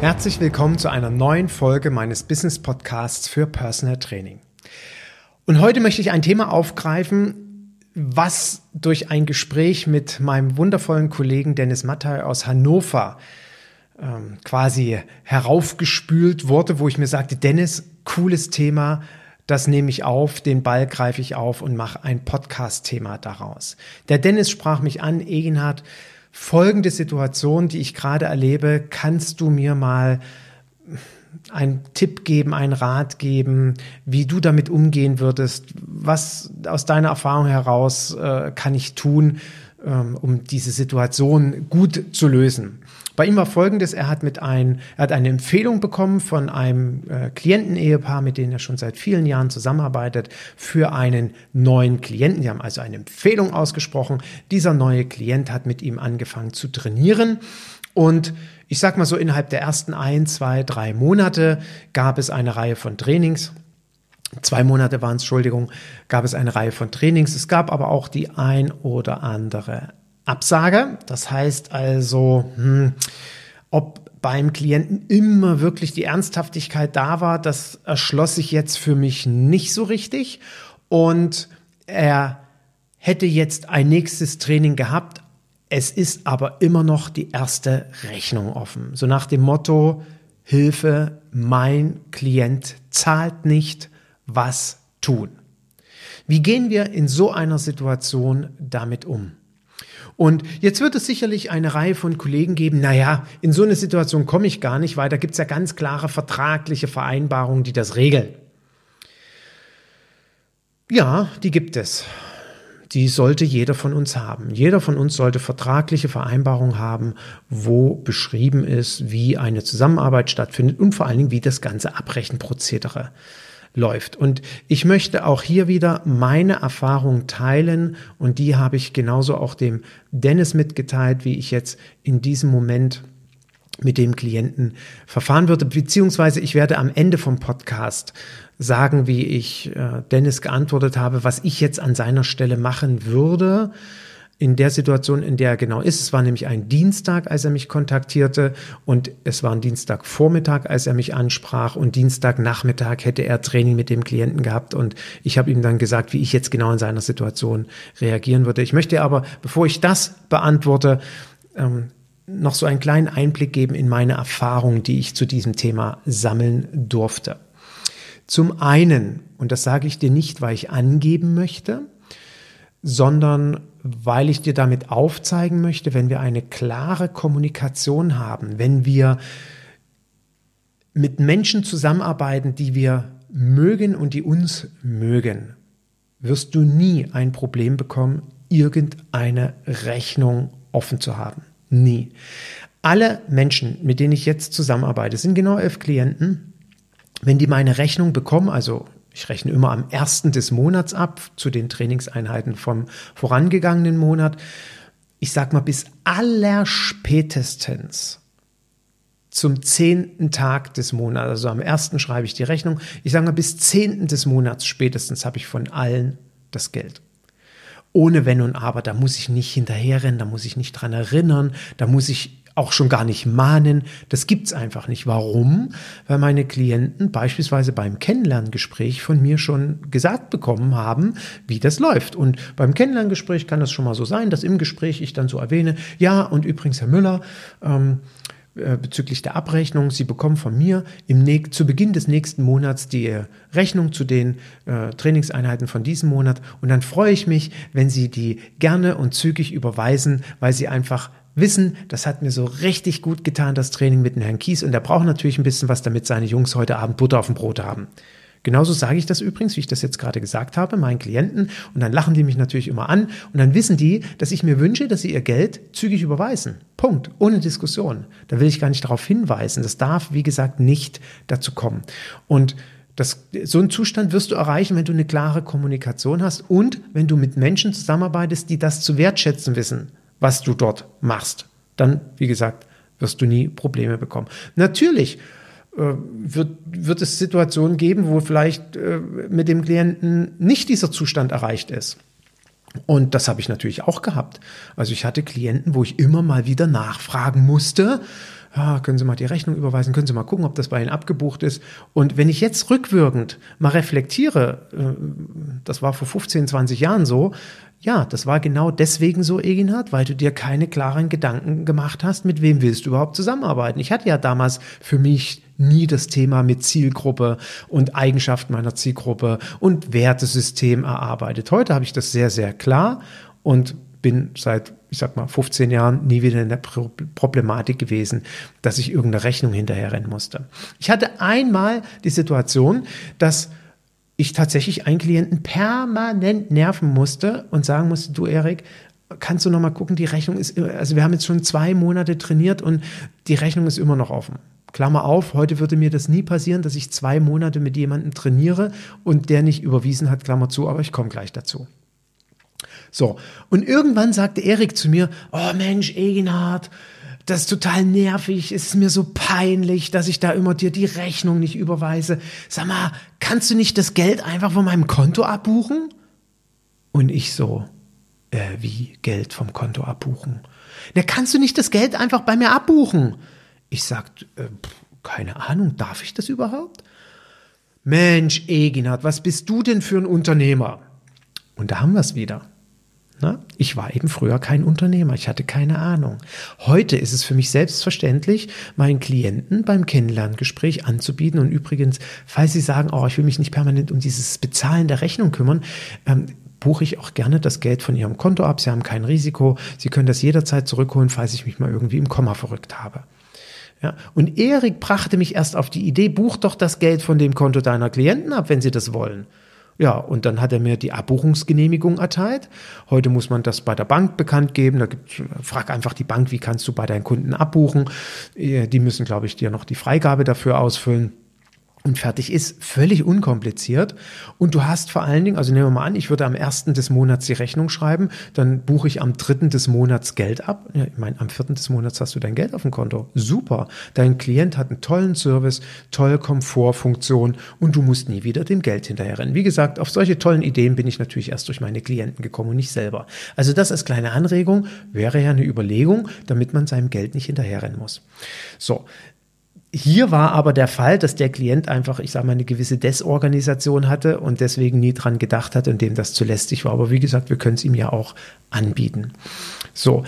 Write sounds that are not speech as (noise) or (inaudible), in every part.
Herzlich willkommen zu einer neuen Folge meines Business Podcasts für Personal Training. Und heute möchte ich ein Thema aufgreifen, was durch ein Gespräch mit meinem wundervollen Kollegen Dennis Mattei aus Hannover ähm, quasi heraufgespült wurde, wo ich mir sagte, Dennis, cooles Thema, das nehme ich auf, den Ball greife ich auf und mache ein Podcast-Thema daraus. Der Dennis sprach mich an, Egenhard, folgende Situation, die ich gerade erlebe, kannst du mir mal einen Tipp geben, einen Rat geben, wie du damit umgehen würdest? Was aus deiner Erfahrung heraus äh, kann ich tun, ähm, um diese Situation gut zu lösen? Bei ihm war folgendes, er hat mit ein, er hat eine Empfehlung bekommen von einem äh, Klientenehepaar, mit denen er schon seit vielen Jahren zusammenarbeitet, für einen neuen Klienten. Die haben also eine Empfehlung ausgesprochen. Dieser neue Klient hat mit ihm angefangen zu trainieren und ich sag mal so, innerhalb der ersten ein, zwei, drei Monate gab es eine Reihe von Trainings. Zwei Monate waren es, Entschuldigung, gab es eine Reihe von Trainings. Es gab aber auch die ein oder andere Absage. Das heißt also, hm, ob beim Klienten immer wirklich die Ernsthaftigkeit da war, das erschloss sich jetzt für mich nicht so richtig. Und er hätte jetzt ein nächstes Training gehabt. Es ist aber immer noch die erste Rechnung offen. So nach dem Motto, Hilfe, mein Klient zahlt nicht, was tun? Wie gehen wir in so einer Situation damit um? Und jetzt wird es sicherlich eine Reihe von Kollegen geben, naja, in so eine Situation komme ich gar nicht, weil da gibt es ja ganz klare vertragliche Vereinbarungen, die das regeln. Ja, die gibt es. Die sollte jeder von uns haben. Jeder von uns sollte vertragliche Vereinbarungen haben, wo beschrieben ist, wie eine Zusammenarbeit stattfindet und vor allen Dingen, wie das ganze Abrechenprozedere läuft. Und ich möchte auch hier wieder meine Erfahrung teilen und die habe ich genauso auch dem Dennis mitgeteilt, wie ich jetzt in diesem Moment mit dem Klienten verfahren würde, beziehungsweise ich werde am Ende vom Podcast sagen, wie ich äh, Dennis geantwortet habe, was ich jetzt an seiner Stelle machen würde in der Situation, in der er genau ist. Es war nämlich ein Dienstag, als er mich kontaktierte und es war ein Dienstagvormittag, als er mich ansprach und Dienstagnachmittag hätte er Training mit dem Klienten gehabt und ich habe ihm dann gesagt, wie ich jetzt genau in seiner Situation reagieren würde. Ich möchte aber, bevor ich das beantworte, ähm, noch so einen kleinen Einblick geben in meine Erfahrungen, die ich zu diesem Thema sammeln durfte. Zum einen, und das sage ich dir nicht, weil ich angeben möchte, sondern weil ich dir damit aufzeigen möchte, wenn wir eine klare Kommunikation haben, wenn wir mit Menschen zusammenarbeiten, die wir mögen und die uns mögen, wirst du nie ein Problem bekommen, irgendeine Rechnung offen zu haben. Nie. Alle Menschen, mit denen ich jetzt zusammenarbeite, sind genau elf Klienten. Wenn die meine Rechnung bekommen, also ich rechne immer am ersten des Monats ab zu den Trainingseinheiten vom vorangegangenen Monat. Ich sag mal bis allerspätestens zum zehnten Tag des Monats, also am ersten schreibe ich die Rechnung. Ich sage mal bis zehnten des Monats spätestens habe ich von allen das Geld ohne Wenn und Aber. Da muss ich nicht hinterherrennen, da muss ich nicht dran erinnern, da muss ich auch schon gar nicht mahnen. Das gibt's einfach nicht. Warum? Weil meine Klienten beispielsweise beim Kennenlerngespräch von mir schon gesagt bekommen haben, wie das läuft. Und beim Kennenlerngespräch kann das schon mal so sein, dass im Gespräch ich dann so erwähne, ja, und übrigens, Herr Müller, ähm, äh, bezüglich der Abrechnung. Sie bekommen von mir im zu Beginn des nächsten Monats die Rechnung zu den äh, Trainingseinheiten von diesem Monat. Und dann freue ich mich, wenn Sie die gerne und zügig überweisen, weil Sie einfach wissen, das hat mir so richtig gut getan, das Training mit dem Herrn Kies. Und er braucht natürlich ein bisschen was, damit seine Jungs heute Abend Butter auf dem Brot haben. Genauso sage ich das übrigens, wie ich das jetzt gerade gesagt habe, meinen Klienten. Und dann lachen die mich natürlich immer an. Und dann wissen die, dass ich mir wünsche, dass sie ihr Geld zügig überweisen. Punkt. Ohne Diskussion. Da will ich gar nicht darauf hinweisen. Das darf, wie gesagt, nicht dazu kommen. Und das, so einen Zustand wirst du erreichen, wenn du eine klare Kommunikation hast und wenn du mit Menschen zusammenarbeitest, die das zu wertschätzen wissen, was du dort machst. Dann, wie gesagt, wirst du nie Probleme bekommen. Natürlich äh, wird, wird es Situationen geben, wo vielleicht äh, mit dem Klienten nicht dieser Zustand erreicht ist. Und das habe ich natürlich auch gehabt. Also ich hatte Klienten, wo ich immer mal wieder nachfragen musste, ah, können Sie mal die Rechnung überweisen, können Sie mal gucken, ob das bei Ihnen abgebucht ist. Und wenn ich jetzt rückwirkend mal reflektiere, äh, das war vor 15, 20 Jahren so, ja, das war genau deswegen so, Eginhard, weil du dir keine klaren Gedanken gemacht hast, mit wem willst du überhaupt zusammenarbeiten. Ich hatte ja damals für mich nie das Thema mit Zielgruppe und Eigenschaften meiner Zielgruppe und Wertesystem erarbeitet. Heute habe ich das sehr, sehr klar und bin seit, ich sag mal, 15 Jahren nie wieder in der Problematik gewesen, dass ich irgendeine Rechnung hinterherrennen musste. Ich hatte einmal die Situation, dass ich tatsächlich einen Klienten permanent nerven musste und sagen musste, du Erik, kannst du noch mal gucken, die Rechnung ist, also wir haben jetzt schon zwei Monate trainiert und die Rechnung ist immer noch offen. Klammer auf, heute würde mir das nie passieren, dass ich zwei Monate mit jemandem trainiere und der nicht überwiesen hat, Klammer zu, aber ich komme gleich dazu. So, und irgendwann sagte Erik zu mir, oh Mensch, Eginhard, das ist total nervig, es ist mir so peinlich, dass ich da immer dir die Rechnung nicht überweise. Sag mal, kannst du nicht das Geld einfach von meinem Konto abbuchen? Und ich so, äh, wie Geld vom Konto abbuchen? Na, kannst du nicht das Geld einfach bei mir abbuchen? Ich sag, äh, keine Ahnung, darf ich das überhaupt? Mensch, Eginhard, was bist du denn für ein Unternehmer? Und da haben wir es wieder. Ich war eben früher kein Unternehmer, ich hatte keine Ahnung. Heute ist es für mich selbstverständlich, meinen Klienten beim Kennenlerngespräch anzubieten. Und übrigens, falls Sie sagen, oh, ich will mich nicht permanent um dieses Bezahlen der Rechnung kümmern, ähm, buche ich auch gerne das Geld von Ihrem Konto ab. Sie haben kein Risiko. Sie können das jederzeit zurückholen, falls ich mich mal irgendwie im Komma verrückt habe. Ja, und Erik brachte mich erst auf die Idee, buch doch das Geld von dem Konto deiner Klienten ab, wenn sie das wollen. Ja, und dann hat er mir die Abbuchungsgenehmigung erteilt. Heute muss man das bei der Bank bekannt geben. Da gibt, frag einfach die Bank, wie kannst du bei deinen Kunden abbuchen. Die müssen, glaube ich, dir noch die Freigabe dafür ausfüllen und fertig ist. Völlig unkompliziert. Und du hast vor allen Dingen, also nehmen wir mal an, ich würde am ersten des Monats die Rechnung schreiben, dann buche ich am dritten des Monats Geld ab. Ja, ich meine, am vierten des Monats hast du dein Geld auf dem Konto. Super. Dein Klient hat einen tollen Service, tolle Komfortfunktion und du musst nie wieder dem Geld hinterherrennen. Wie gesagt, auf solche tollen Ideen bin ich natürlich erst durch meine Klienten gekommen und nicht selber. Also das als kleine Anregung wäre ja eine Überlegung, damit man seinem Geld nicht hinterherrennen muss. So, hier war aber der Fall, dass der Klient einfach, ich sage mal, eine gewisse Desorganisation hatte und deswegen nie dran gedacht hat und dem das zu lästig war. Aber wie gesagt, wir können es ihm ja auch anbieten. So.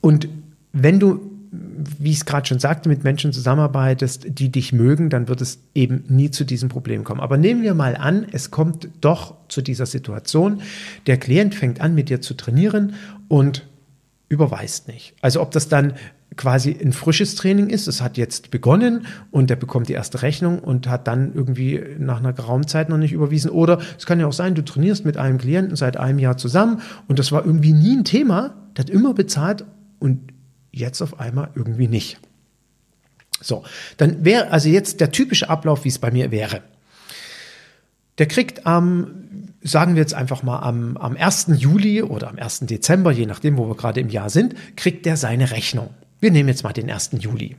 Und wenn du, wie ich es gerade schon sagte, mit Menschen zusammenarbeitest, die dich mögen, dann wird es eben nie zu diesem Problem kommen. Aber nehmen wir mal an, es kommt doch zu dieser Situation. Der Klient fängt an, mit dir zu trainieren und überweist nicht. Also ob das dann quasi ein frisches Training ist. Es hat jetzt begonnen und er bekommt die erste Rechnung und hat dann irgendwie nach einer geraumen Zeit noch nicht überwiesen. Oder es kann ja auch sein, du trainierst mit einem Klienten seit einem Jahr zusammen und das war irgendwie nie ein Thema. Der hat immer bezahlt und jetzt auf einmal irgendwie nicht. So, dann wäre also jetzt der typische Ablauf, wie es bei mir wäre. Der kriegt am, sagen wir jetzt einfach mal am, am 1. Juli oder am 1. Dezember, je nachdem, wo wir gerade im Jahr sind, kriegt der seine Rechnung. Wir nehmen jetzt mal den 1. Juli.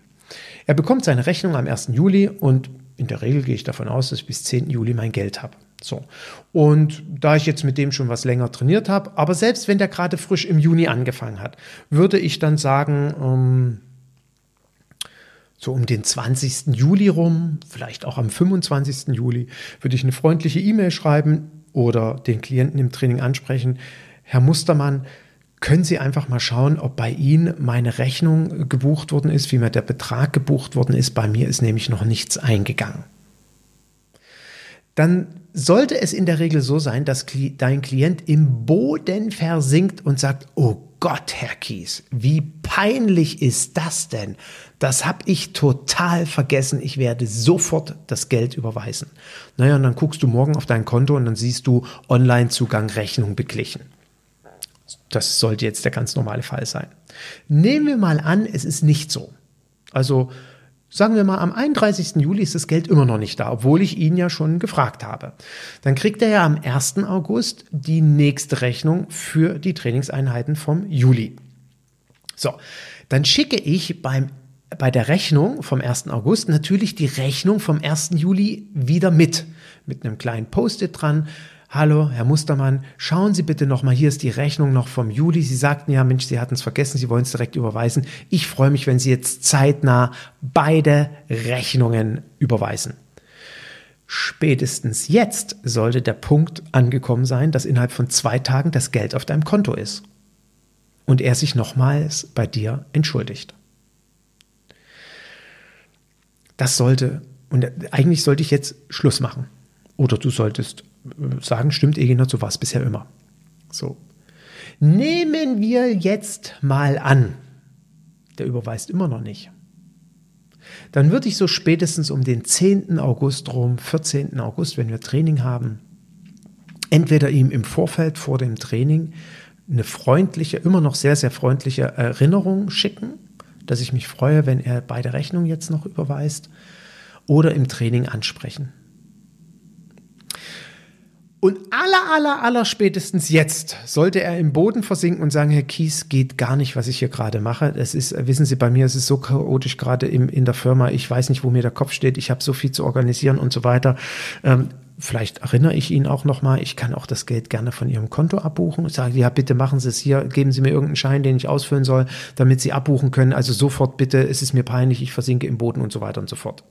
Er bekommt seine Rechnung am 1. Juli und in der Regel gehe ich davon aus, dass ich bis 10. Juli mein Geld habe. So. Und da ich jetzt mit dem schon was länger trainiert habe, aber selbst wenn der gerade frisch im Juni angefangen hat, würde ich dann sagen, ähm, so um den 20. Juli rum, vielleicht auch am 25. Juli, würde ich eine freundliche E-Mail schreiben oder den Klienten im Training ansprechen. Herr Mustermann, können Sie einfach mal schauen, ob bei Ihnen meine Rechnung gebucht worden ist, wie mir der Betrag gebucht worden ist. Bei mir ist nämlich noch nichts eingegangen. Dann sollte es in der Regel so sein, dass dein Klient im Boden versinkt und sagt, oh Gott, Herr Kies, wie peinlich ist das denn? Das habe ich total vergessen. Ich werde sofort das Geld überweisen. Naja, und dann guckst du morgen auf dein Konto und dann siehst du Online-Zugang, Rechnung beglichen. Das sollte jetzt der ganz normale Fall sein. Nehmen wir mal an, es ist nicht so. Also Sagen wir mal, am 31. Juli ist das Geld immer noch nicht da, obwohl ich ihn ja schon gefragt habe. Dann kriegt er ja am 1. August die nächste Rechnung für die Trainingseinheiten vom Juli. So, dann schicke ich beim, bei der Rechnung vom 1. August natürlich die Rechnung vom 1. Juli wieder mit, mit einem kleinen Post-it dran Hallo, Herr Mustermann, schauen Sie bitte nochmal, hier ist die Rechnung noch vom Juli. Sie sagten ja, Mensch, Sie hatten es vergessen, Sie wollen es direkt überweisen. Ich freue mich, wenn Sie jetzt zeitnah beide Rechnungen überweisen. Spätestens jetzt sollte der Punkt angekommen sein, dass innerhalb von zwei Tagen das Geld auf deinem Konto ist. Und er sich nochmals bei dir entschuldigt. Das sollte, und eigentlich sollte ich jetzt Schluss machen. Oder du solltest sagen, stimmt, Egina, war es bisher immer. So. Nehmen wir jetzt mal an, der überweist immer noch nicht. Dann würde ich so spätestens um den 10. August rum, 14. August, wenn wir Training haben, entweder ihm im Vorfeld vor dem Training eine freundliche, immer noch sehr, sehr freundliche Erinnerung schicken, dass ich mich freue, wenn er beide Rechnungen jetzt noch überweist, oder im Training ansprechen. Und aller, aller, aller spätestens jetzt sollte er im Boden versinken und sagen, Herr Kies, geht gar nicht, was ich hier gerade mache. Es ist, wissen Sie, bei mir ist es so chaotisch gerade im, in der Firma. Ich weiß nicht, wo mir der Kopf steht. Ich habe so viel zu organisieren und so weiter. Ähm, vielleicht erinnere ich ihn auch nochmal. Ich kann auch das Geld gerne von Ihrem Konto abbuchen. Ich sage, ja, bitte machen Sie es hier. Geben Sie mir irgendeinen Schein, den ich ausfüllen soll, damit Sie abbuchen können. Also sofort bitte. Es ist mir peinlich. Ich versinke im Boden und so weiter und so fort.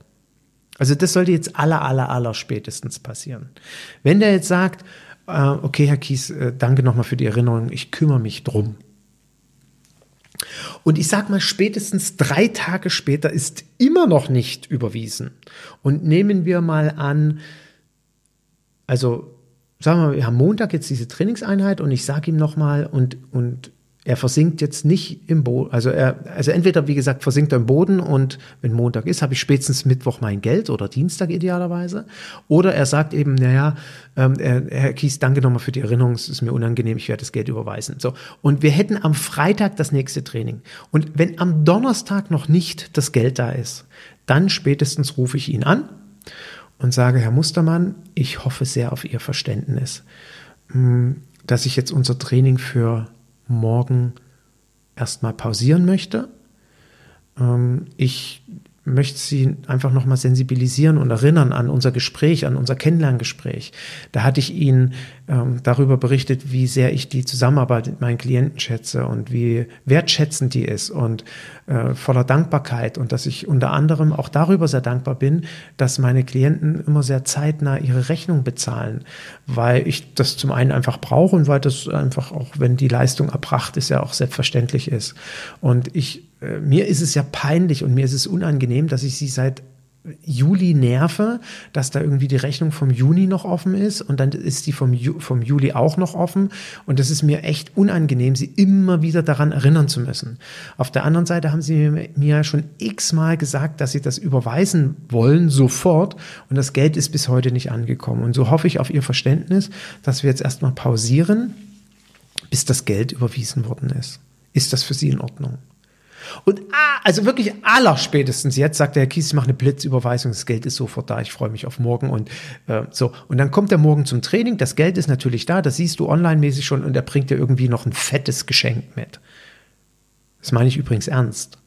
Also das sollte jetzt aller, aller, aller spätestens passieren. Wenn der jetzt sagt, äh, okay, Herr Kies, äh, danke nochmal für die Erinnerung, ich kümmere mich drum. Und ich sage mal, spätestens drei Tage später ist immer noch nicht überwiesen. Und nehmen wir mal an, also sagen wir mal, wir haben Montag jetzt diese Trainingseinheit und ich sage ihm nochmal und, und er versinkt jetzt nicht im Boden. Also er, also entweder, wie gesagt, versinkt er im Boden und wenn Montag ist, habe ich spätestens Mittwoch mein Geld oder Dienstag idealerweise. Oder er sagt eben, naja, ähm, Herr Kies, danke nochmal für die Erinnerung, es ist mir unangenehm, ich werde das Geld überweisen. So. Und wir hätten am Freitag das nächste Training. Und wenn am Donnerstag noch nicht das Geld da ist, dann spätestens rufe ich ihn an und sage, Herr Mustermann, ich hoffe sehr auf Ihr Verständnis, hm, dass ich jetzt unser Training für morgen erstmal pausieren möchte. Ähm, ich möchte Sie einfach nochmal sensibilisieren und erinnern an unser Gespräch, an unser Kennenlerngespräch. Da hatte ich Ihnen ähm, darüber berichtet, wie sehr ich die Zusammenarbeit mit meinen Klienten schätze und wie wertschätzend die ist und äh, voller Dankbarkeit und dass ich unter anderem auch darüber sehr dankbar bin, dass meine Klienten immer sehr zeitnah ihre Rechnung bezahlen, weil ich das zum einen einfach brauche und weil das einfach auch, wenn die Leistung erbracht ist, ja auch selbstverständlich ist. Und ich äh, mir ist es ja peinlich und mir ist es unangenehm, dass ich sie seit Juli nerve, dass da irgendwie die Rechnung vom Juni noch offen ist und dann ist die vom, Ju vom Juli auch noch offen und das ist mir echt unangenehm, sie immer wieder daran erinnern zu müssen. Auf der anderen Seite haben sie mir schon x-mal gesagt, dass sie das überweisen wollen, sofort und das Geld ist bis heute nicht angekommen und so hoffe ich auf ihr Verständnis, dass wir jetzt erstmal pausieren, bis das Geld überwiesen worden ist. Ist das für Sie in Ordnung? Und ah, also wirklich aller spätestens jetzt sagt der Herr Kies, ich mache eine Blitzüberweisung, das Geld ist sofort da, ich freue mich auf morgen und äh, so. Und dann kommt er morgen zum Training, das Geld ist natürlich da, das siehst du online-mäßig schon und er bringt dir irgendwie noch ein fettes Geschenk mit. Das meine ich übrigens ernst.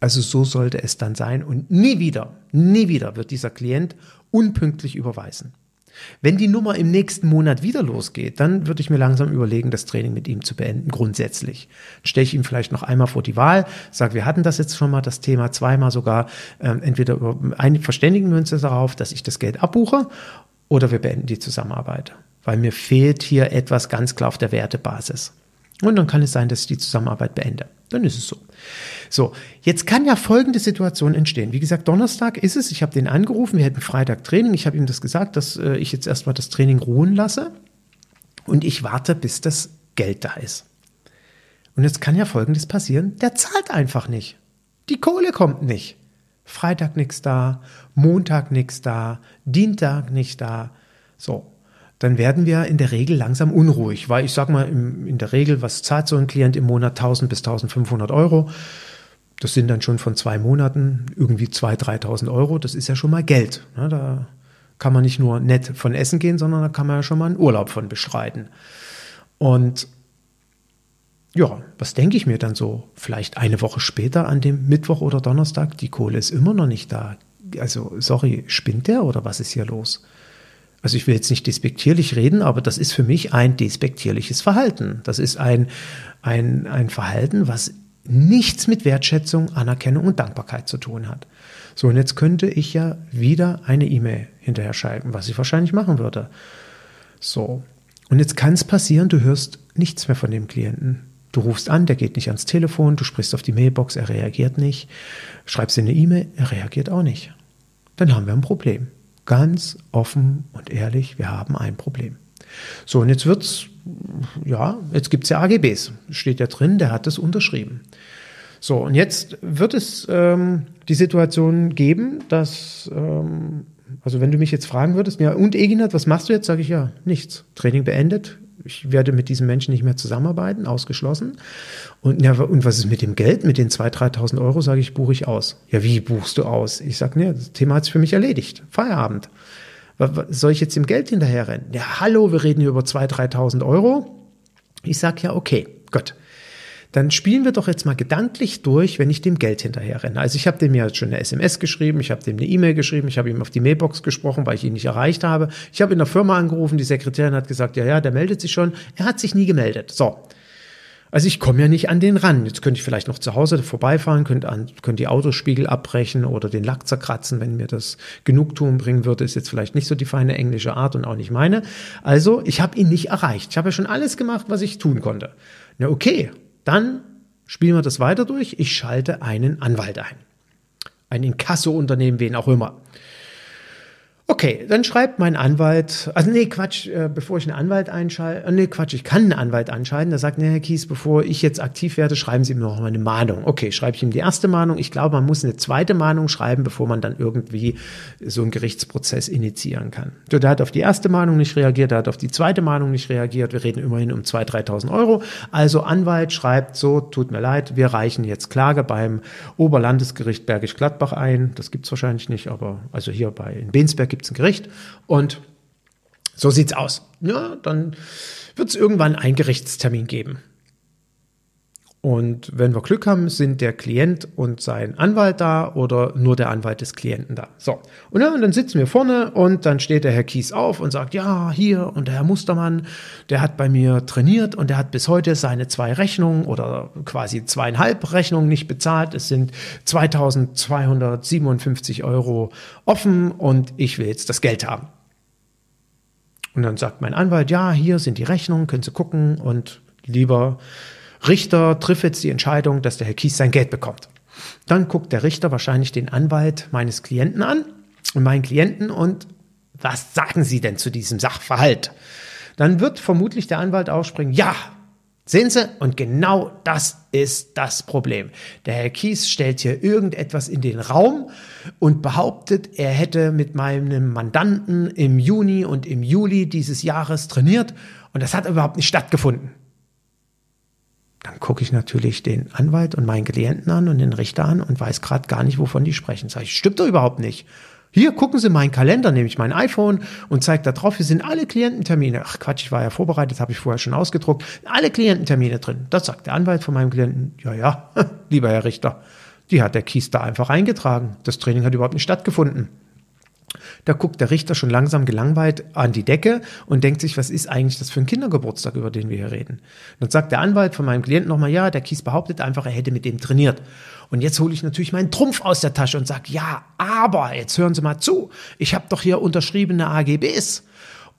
Also so sollte es dann sein und nie wieder, nie wieder wird dieser Klient unpünktlich überweisen. Wenn die Nummer im nächsten Monat wieder losgeht, dann würde ich mir langsam überlegen, das Training mit ihm zu beenden, grundsätzlich. Stelle ich ihm vielleicht noch einmal vor die Wahl, sage, wir hatten das jetzt schon mal, das Thema zweimal sogar, ähm, entweder ein, verständigen wir uns darauf, dass ich das Geld abbuche oder wir beenden die Zusammenarbeit. Weil mir fehlt hier etwas ganz klar auf der Wertebasis. Und dann kann es sein, dass ich die Zusammenarbeit beende. Dann ist es so. So, jetzt kann ja folgende Situation entstehen. Wie gesagt, Donnerstag ist es. Ich habe den angerufen. Wir hätten Freitag Training. Ich habe ihm das gesagt, dass äh, ich jetzt erstmal das Training ruhen lasse. Und ich warte, bis das Geld da ist. Und jetzt kann ja Folgendes passieren, der zahlt einfach nicht. Die Kohle kommt nicht. Freitag nichts da, Montag nichts da, Dienstag nicht da. So, dann werden wir in der Regel langsam unruhig, weil ich sage mal, in der Regel, was zahlt so ein Klient im Monat 1000 bis 1500 Euro? Das sind dann schon von zwei Monaten irgendwie 2.000, 3.000 Euro. Das ist ja schon mal Geld. Ne? Da kann man nicht nur nett von essen gehen, sondern da kann man ja schon mal einen Urlaub von bestreiten. Und ja, was denke ich mir dann so? Vielleicht eine Woche später an dem Mittwoch oder Donnerstag, die Kohle ist immer noch nicht da. Also, sorry, spinnt der oder was ist hier los? Also ich will jetzt nicht despektierlich reden, aber das ist für mich ein despektierliches Verhalten. Das ist ein, ein, ein Verhalten, was nichts mit Wertschätzung, Anerkennung und Dankbarkeit zu tun hat. So, und jetzt könnte ich ja wieder eine E-Mail hinterher schreiben, was ich wahrscheinlich machen würde. So, und jetzt kann es passieren, du hörst nichts mehr von dem Klienten. Du rufst an, der geht nicht ans Telefon, du sprichst auf die Mailbox, er reagiert nicht, schreibst ihm eine E-Mail, er reagiert auch nicht. Dann haben wir ein Problem. Ganz offen und ehrlich, wir haben ein Problem. So, und jetzt wird's, ja, jetzt gibt es ja AGBs. Steht ja drin, der hat das unterschrieben. So, und jetzt wird es ähm, die Situation geben, dass, ähm, also wenn du mich jetzt fragen würdest, ja, und Eginat, was machst du jetzt? Sage ich ja, nichts. Training beendet, ich werde mit diesem Menschen nicht mehr zusammenarbeiten, ausgeschlossen. Und, ja, und was ist mit dem Geld? Mit den 2.000, 3.000 Euro, sage ich, buche ich aus. Ja, wie buchst du aus? Ich sage, ne, das Thema hat sich für mich erledigt. Feierabend. Soll ich jetzt dem Geld hinterherrennen? Ja, hallo, wir reden hier über 2.000, 3.000 Euro. Ich sage, ja, okay, Gott dann spielen wir doch jetzt mal gedanklich durch, wenn ich dem Geld hinterher renne. Also ich habe dem ja schon eine SMS geschrieben, ich habe dem eine E-Mail geschrieben, ich habe ihm auf die Mailbox gesprochen, weil ich ihn nicht erreicht habe. Ich habe in der Firma angerufen, die Sekretärin hat gesagt, ja, ja, der meldet sich schon. Er hat sich nie gemeldet. So. Also ich komme ja nicht an den ran. Jetzt könnte ich vielleicht noch zu Hause vorbeifahren, könnte, an, könnte die Autospiegel abbrechen oder den Lack zerkratzen, wenn mir das Genugtuung bringen würde. Ist jetzt vielleicht nicht so die feine englische Art und auch nicht meine. Also ich habe ihn nicht erreicht. Ich habe ja schon alles gemacht, was ich tun konnte. Na okay, dann spielen wir das weiter durch. Ich schalte einen Anwalt ein. Ein Inkasso-Unternehmen, wen auch immer. Okay, dann schreibt mein Anwalt, also nee, Quatsch, äh, bevor ich einen Anwalt einschalte, äh, nee, Quatsch, ich kann einen Anwalt anschalten, der sagt, nee, Herr Kies, bevor ich jetzt aktiv werde, schreiben Sie mir noch mal eine Mahnung. Okay, schreibe ich ihm die erste Mahnung. Ich glaube, man muss eine zweite Mahnung schreiben, bevor man dann irgendwie so einen Gerichtsprozess initiieren kann. So, der hat auf die erste Mahnung nicht reagiert, der hat auf die zweite Mahnung nicht reagiert. Wir reden immerhin um 2.000, 3.000 Euro. Also Anwalt schreibt so, tut mir leid, wir reichen jetzt Klage beim Oberlandesgericht Bergisch Gladbach ein. Das gibt's wahrscheinlich nicht, aber also hier bei in Bensberg gibt es ein Gericht und so sieht's aus. Ja, dann wird es irgendwann einen Gerichtstermin geben. Und wenn wir Glück haben, sind der Klient und sein Anwalt da oder nur der Anwalt des Klienten da. So. Und, dann sitzen wir vorne und dann steht der Herr Kies auf und sagt, ja, hier und der Herr Mustermann, der hat bei mir trainiert und der hat bis heute seine zwei Rechnungen oder quasi zweieinhalb Rechnungen nicht bezahlt. Es sind 2257 Euro offen und ich will jetzt das Geld haben. Und dann sagt mein Anwalt, ja, hier sind die Rechnungen, können Sie gucken und lieber Richter trifft jetzt die Entscheidung, dass der Herr Kies sein Geld bekommt. Dann guckt der Richter wahrscheinlich den Anwalt meines Klienten an und meinen Klienten und was sagen Sie denn zu diesem Sachverhalt? Dann wird vermutlich der Anwalt ausspringen, ja, Sehen Sie? Und genau das ist das Problem. Der Herr Kies stellt hier irgendetwas in den Raum und behauptet, er hätte mit meinem Mandanten im Juni und im Juli dieses Jahres trainiert und das hat überhaupt nicht stattgefunden. Dann gucke ich natürlich den Anwalt und meinen Klienten an und den Richter an und weiß gerade gar nicht, wovon die sprechen. Sag ich, stimmt doch überhaupt nicht. Hier, gucken Sie meinen Kalender, nehme ich mein iPhone und zeige da drauf, hier sind alle Kliententermine. Ach Quatsch, ich war ja vorbereitet, habe ich vorher schon ausgedruckt. Alle Kliententermine drin. Das sagt der Anwalt von meinem Klienten. Ja, ja, (laughs) lieber Herr Richter, die hat der Kies da einfach eingetragen. Das Training hat überhaupt nicht stattgefunden. Da guckt der Richter schon langsam gelangweilt an die Decke und denkt sich, was ist eigentlich das für ein Kindergeburtstag, über den wir hier reden? Dann sagt der Anwalt von meinem Klienten nochmal, ja, der Kies behauptet einfach, er hätte mit dem trainiert. Und jetzt hole ich natürlich meinen Trumpf aus der Tasche und sage, ja, aber, jetzt hören Sie mal zu, ich habe doch hier unterschriebene AGBs.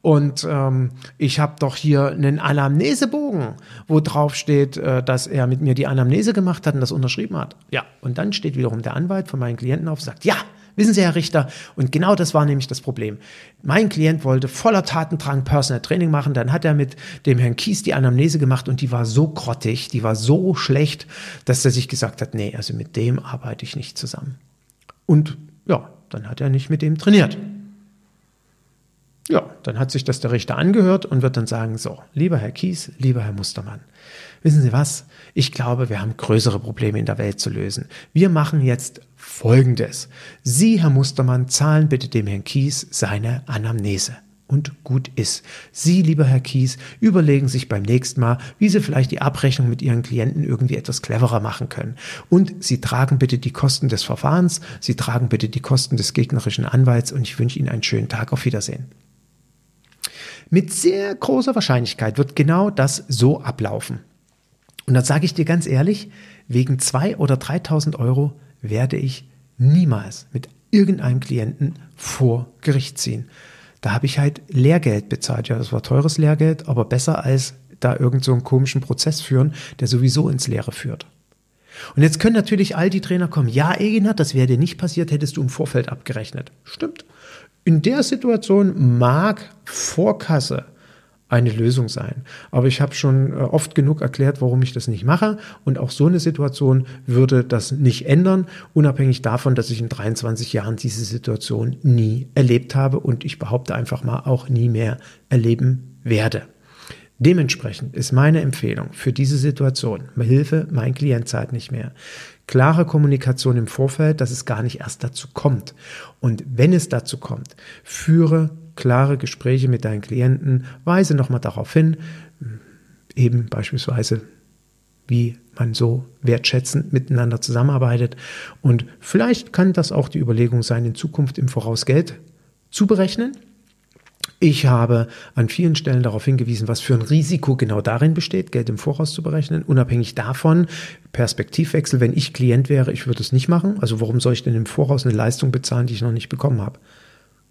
Und ähm, ich habe doch hier einen Anamnesebogen, wo drauf steht, äh, dass er mit mir die Anamnese gemacht hat und das unterschrieben hat. Ja, und dann steht wiederum der Anwalt von meinen Klienten auf und sagt, ja, Wissen Sie, Herr Richter, und genau das war nämlich das Problem. Mein Klient wollte voller Tatendrang Personal Training machen, dann hat er mit dem Herrn Kies die Anamnese gemacht und die war so grottig, die war so schlecht, dass er sich gesagt hat, nee, also mit dem arbeite ich nicht zusammen. Und ja, dann hat er nicht mit dem trainiert. Ja, dann hat sich das der Richter angehört und wird dann sagen, so, lieber Herr Kies, lieber Herr Mustermann, wissen Sie was? Ich glaube, wir haben größere Probleme in der Welt zu lösen. Wir machen jetzt Folgendes. Sie, Herr Mustermann, zahlen bitte dem Herrn Kies seine Anamnese. Und gut ist. Sie, lieber Herr Kies, überlegen sich beim nächsten Mal, wie Sie vielleicht die Abrechnung mit Ihren Klienten irgendwie etwas cleverer machen können. Und Sie tragen bitte die Kosten des Verfahrens, Sie tragen bitte die Kosten des gegnerischen Anwalts und ich wünsche Ihnen einen schönen Tag. Auf Wiedersehen. Mit sehr großer Wahrscheinlichkeit wird genau das so ablaufen. Und dann sage ich dir ganz ehrlich, wegen zwei oder 3.000 Euro werde ich niemals mit irgendeinem Klienten vor Gericht ziehen. Da habe ich halt Lehrgeld bezahlt. Ja, das war teures Lehrgeld, aber besser als da irgend so komischen Prozess führen, der sowieso ins Leere führt. Und jetzt können natürlich all die Trainer kommen. Ja, Eginat, das wäre dir nicht passiert, hättest du im Vorfeld abgerechnet. Stimmt. In der Situation mag Vorkasse eine Lösung sein. Aber ich habe schon äh, oft genug erklärt, warum ich das nicht mache. Und auch so eine Situation würde das nicht ändern, unabhängig davon, dass ich in 23 Jahren diese Situation nie erlebt habe und ich behaupte einfach mal auch nie mehr erleben werde. Dementsprechend ist meine Empfehlung für diese Situation, Hilfe, mein Klient zahlt nicht mehr. Klare Kommunikation im Vorfeld, dass es gar nicht erst dazu kommt. Und wenn es dazu kommt, führe klare Gespräche mit deinen Klienten, weise nochmal darauf hin, eben beispielsweise, wie man so wertschätzend miteinander zusammenarbeitet. Und vielleicht kann das auch die Überlegung sein, in Zukunft im Voraus Geld zu berechnen ich habe an vielen Stellen darauf hingewiesen, was für ein Risiko genau darin besteht, Geld im Voraus zu berechnen. Unabhängig davon, Perspektivwechsel, wenn ich Klient wäre, ich würde es nicht machen. Also warum soll ich denn im Voraus eine Leistung bezahlen, die ich noch nicht bekommen habe?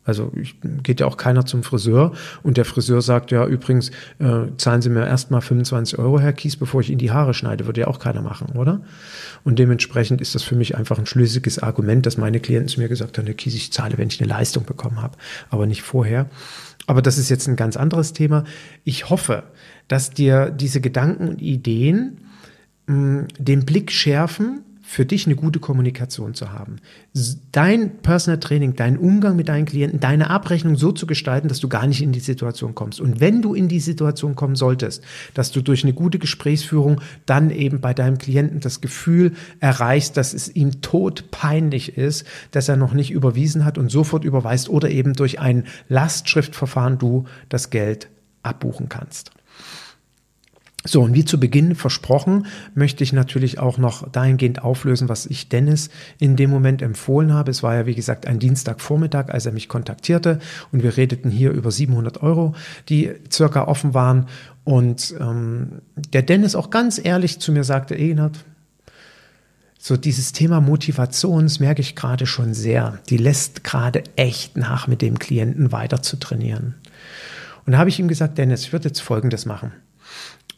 Also ich, geht ja auch keiner zum Friseur und der Friseur sagt ja übrigens, äh, zahlen Sie mir erstmal 25 Euro, Herr Kies, bevor ich Ihnen die Haare schneide. Würde ja auch keiner machen, oder? Und dementsprechend ist das für mich einfach ein schlüssiges Argument, dass meine Klienten zu mir gesagt haben, Herr Kies, ich zahle, wenn ich eine Leistung bekommen habe, aber nicht vorher. Aber das ist jetzt ein ganz anderes Thema. Ich hoffe, dass dir diese Gedanken und Ideen mh, mm, den Blick schärfen, für dich eine gute Kommunikation zu haben. Dein Personal Training, dein Umgang mit deinen Klienten, deine Abrechnung so zu gestalten, dass du gar nicht in die Situation kommst. Und wenn du in die Situation kommen solltest, dass du durch eine gute Gesprächsführung dann eben bei deinem Klienten das Gefühl erreichst, dass es ihm todpeinlich ist, dass er noch nicht überwiesen hat und sofort überweist oder eben durch ein Lastschriftverfahren du das Geld abbuchen kannst. So, und wie zu Beginn versprochen, möchte ich natürlich auch noch dahingehend auflösen, was ich Dennis in dem Moment empfohlen habe. Es war ja, wie gesagt, ein Dienstagvormittag, als er mich kontaktierte und wir redeten hier über 700 Euro, die circa offen waren. Und ähm, der Dennis auch ganz ehrlich zu mir sagte, Egenhard, so dieses Thema Motivation, das merke ich gerade schon sehr. Die lässt gerade echt nach, mit dem Klienten weiter zu trainieren. Und da habe ich ihm gesagt, Dennis, ich würde jetzt Folgendes machen.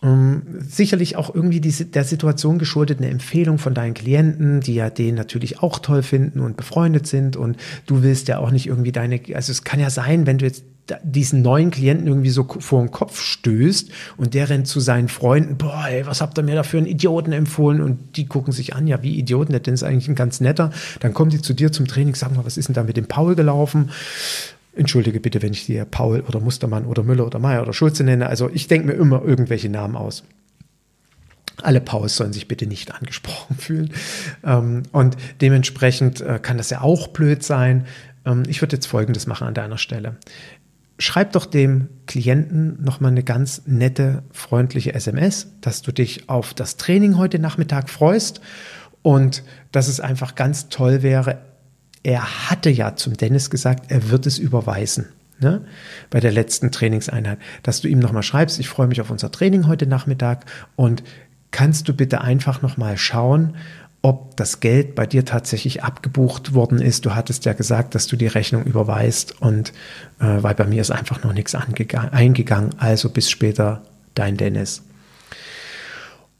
Um, ähm, sicherlich auch irgendwie die, der Situation geschuldet, eine Empfehlung von deinen Klienten, die ja den natürlich auch toll finden und befreundet sind und du willst ja auch nicht irgendwie deine, also es kann ja sein, wenn du jetzt diesen neuen Klienten irgendwie so vor den Kopf stößt und der rennt zu seinen Freunden, boah, ey, was habt ihr mir da für einen Idioten empfohlen? Und die gucken sich an, ja, wie Idioten, der ist eigentlich ein ganz netter. Dann kommen die zu dir zum Training, sagen mal, was ist denn da mit dem Paul gelaufen? Entschuldige bitte, wenn ich dir Paul oder Mustermann oder Müller oder Meier oder Schulze nenne. Also ich denke mir immer irgendwelche Namen aus. Alle Pauls sollen sich bitte nicht (laughs) angesprochen fühlen. Ähm, und dementsprechend äh, kann das ja auch blöd sein. Ähm, ich würde jetzt Folgendes machen an deiner Stelle. Schreib doch dem Klienten nochmal eine ganz nette, freundliche SMS, dass du dich auf das Training heute Nachmittag freust und dass es einfach ganz toll wäre, er hatte ja zum Dennis gesagt, er wird es überweisen. Ne, bei der letzten Trainingseinheit, dass du ihm nochmal schreibst, ich freue mich auf unser Training heute Nachmittag und kannst du bitte einfach nochmal schauen, ob das Geld bei dir tatsächlich abgebucht worden ist. Du hattest ja gesagt, dass du die Rechnung überweist und äh, weil bei mir ist einfach noch nichts eingegangen, also bis später dein Dennis.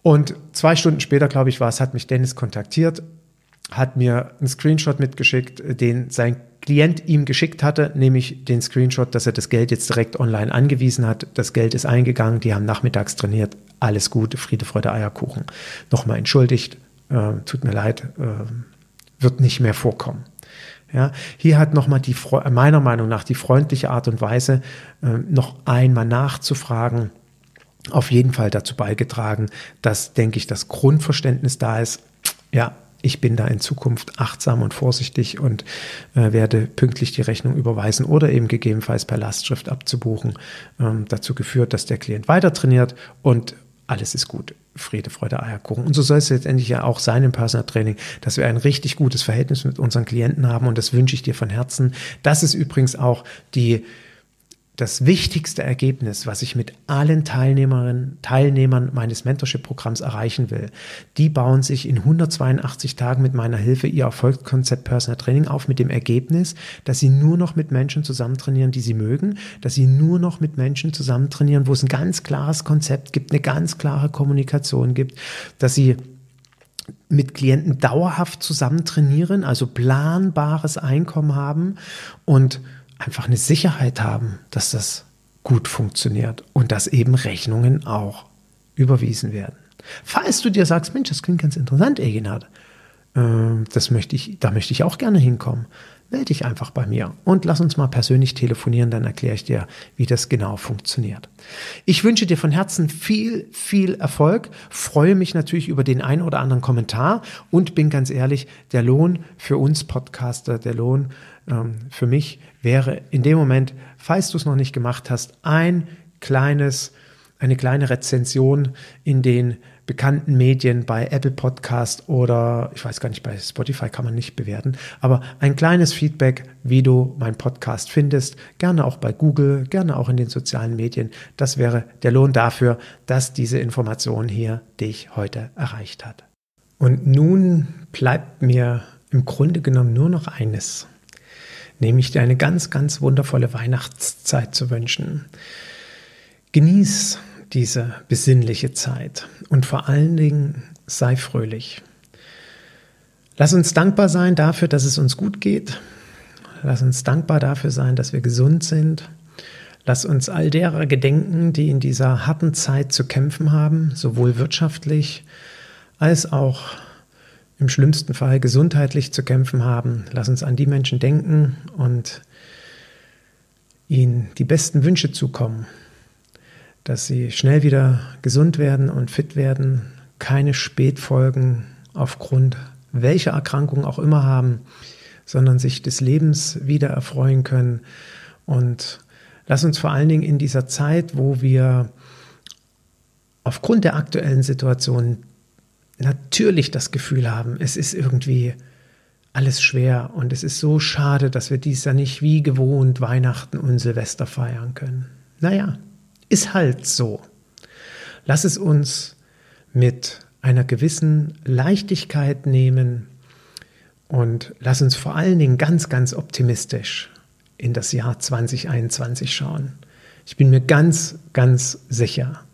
Und zwei Stunden später, glaube ich, war es, hat mich Dennis kontaktiert hat mir einen Screenshot mitgeschickt, den sein Klient ihm geschickt hatte, nämlich den Screenshot, dass er das Geld jetzt direkt online angewiesen hat. Das Geld ist eingegangen, die haben nachmittags trainiert. Alles Gute, Friede, Freude, Eierkuchen. Nochmal entschuldigt, äh, tut mir leid, äh, wird nicht mehr vorkommen. Ja, hier hat nochmal die, meiner Meinung nach, die freundliche Art und Weise, äh, noch einmal nachzufragen, auf jeden Fall dazu beigetragen, dass, denke ich, das Grundverständnis da ist. Ja, ich bin da in Zukunft achtsam und vorsichtig und äh, werde pünktlich die Rechnung überweisen oder eben gegebenenfalls per Lastschrift abzubuchen, ähm, dazu geführt, dass der Klient weiter trainiert und alles ist gut. Friede, Freude, Eierkuchen. Und so soll es letztendlich ja auch sein im Personal Training, dass wir ein richtig gutes Verhältnis mit unseren Klienten haben und das wünsche ich dir von Herzen. Das ist übrigens auch die das wichtigste Ergebnis, was ich mit allen Teilnehmerinnen, Teilnehmern meines Mentorship-Programms erreichen will. Die bauen sich in 182 Tagen mit meiner Hilfe ihr Erfolgskonzept Personal Training auf mit dem Ergebnis, dass sie nur noch mit Menschen zusammen trainieren, die sie mögen, dass sie nur noch mit Menschen zusammen trainieren, wo es ein ganz klares Konzept gibt, eine ganz klare Kommunikation gibt, dass sie mit Klienten dauerhaft zusammen trainieren, also planbares Einkommen haben und einfach eine Sicherheit haben, dass das gut funktioniert und dass eben Rechnungen auch überwiesen werden. Falls du dir sagst, Mensch, das klingt ganz interessant, Eginhard, äh, das möchte ich, da möchte ich auch gerne hinkommen, melde dich einfach bei mir und lass uns mal persönlich telefonieren, dann erkläre ich dir, wie das genau funktioniert. Ich wünsche dir von Herzen viel, viel Erfolg, freue mich natürlich über den ein oder anderen Kommentar und bin ganz ehrlich, der Lohn für uns Podcaster, der Lohn ähm, für mich wäre in dem Moment, falls du es noch nicht gemacht hast, ein kleines, eine kleine Rezension in den bekannten Medien bei Apple Podcast oder ich weiß gar nicht, bei Spotify kann man nicht bewerten, aber ein kleines Feedback, wie du meinen Podcast findest, gerne auch bei Google, gerne auch in den sozialen Medien. Das wäre der Lohn dafür, dass diese Information hier dich heute erreicht hat. Und nun bleibt mir im Grunde genommen nur noch eines nämlich dir eine ganz, ganz wundervolle Weihnachtszeit zu wünschen. Genieß diese besinnliche Zeit und vor allen Dingen sei fröhlich. Lass uns dankbar sein dafür, dass es uns gut geht. Lass uns dankbar dafür sein, dass wir gesund sind. Lass uns all derer gedenken, die in dieser harten Zeit zu kämpfen haben, sowohl wirtschaftlich als auch im schlimmsten Fall gesundheitlich zu kämpfen haben. Lass uns an die Menschen denken und ihnen die besten Wünsche zukommen, dass sie schnell wieder gesund werden und fit werden, keine Spätfolgen aufgrund welcher Erkrankung auch immer haben, sondern sich des Lebens wieder erfreuen können. Und lass uns vor allen Dingen in dieser Zeit, wo wir aufgrund der aktuellen Situation natürlich das Gefühl haben, es ist irgendwie alles schwer und es ist so schade, dass wir dies ja nicht wie gewohnt Weihnachten und Silvester feiern können. Naja, ist halt so. Lass es uns mit einer gewissen Leichtigkeit nehmen und lass uns vor allen Dingen ganz, ganz optimistisch in das Jahr 2021 schauen. Ich bin mir ganz, ganz sicher,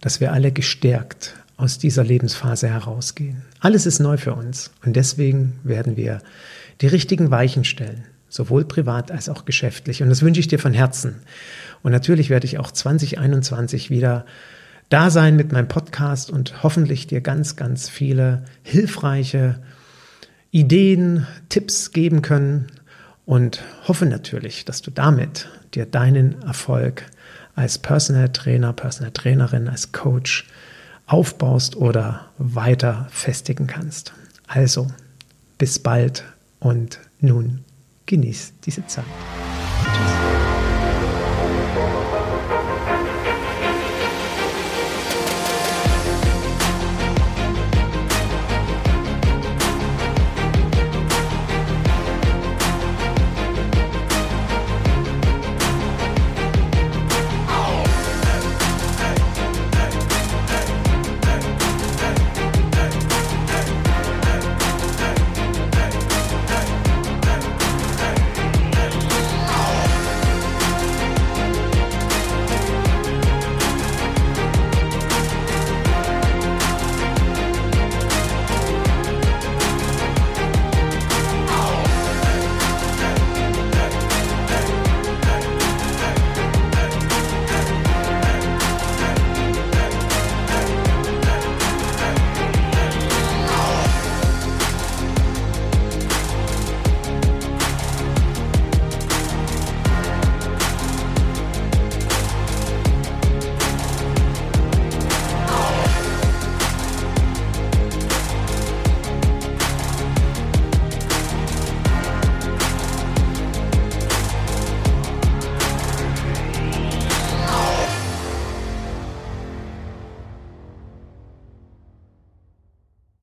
dass wir alle gestärkt aus dieser Lebensphase herausgehen. Alles ist neu für uns und deswegen werden wir die richtigen Weichen stellen, sowohl privat als auch geschäftlich. Und das wünsche ich dir von Herzen. Und natürlich werde ich auch 2021 wieder da sein mit meinem Podcast und hoffentlich dir ganz, ganz viele hilfreiche Ideen, Tipps geben können und hoffe natürlich, dass du damit dir deinen Erfolg als Personal Trainer, Personal Trainerin, als Coach aufbaust oder weiter festigen kannst. Also, bis bald und nun genieß diese Zeit. Tschüss.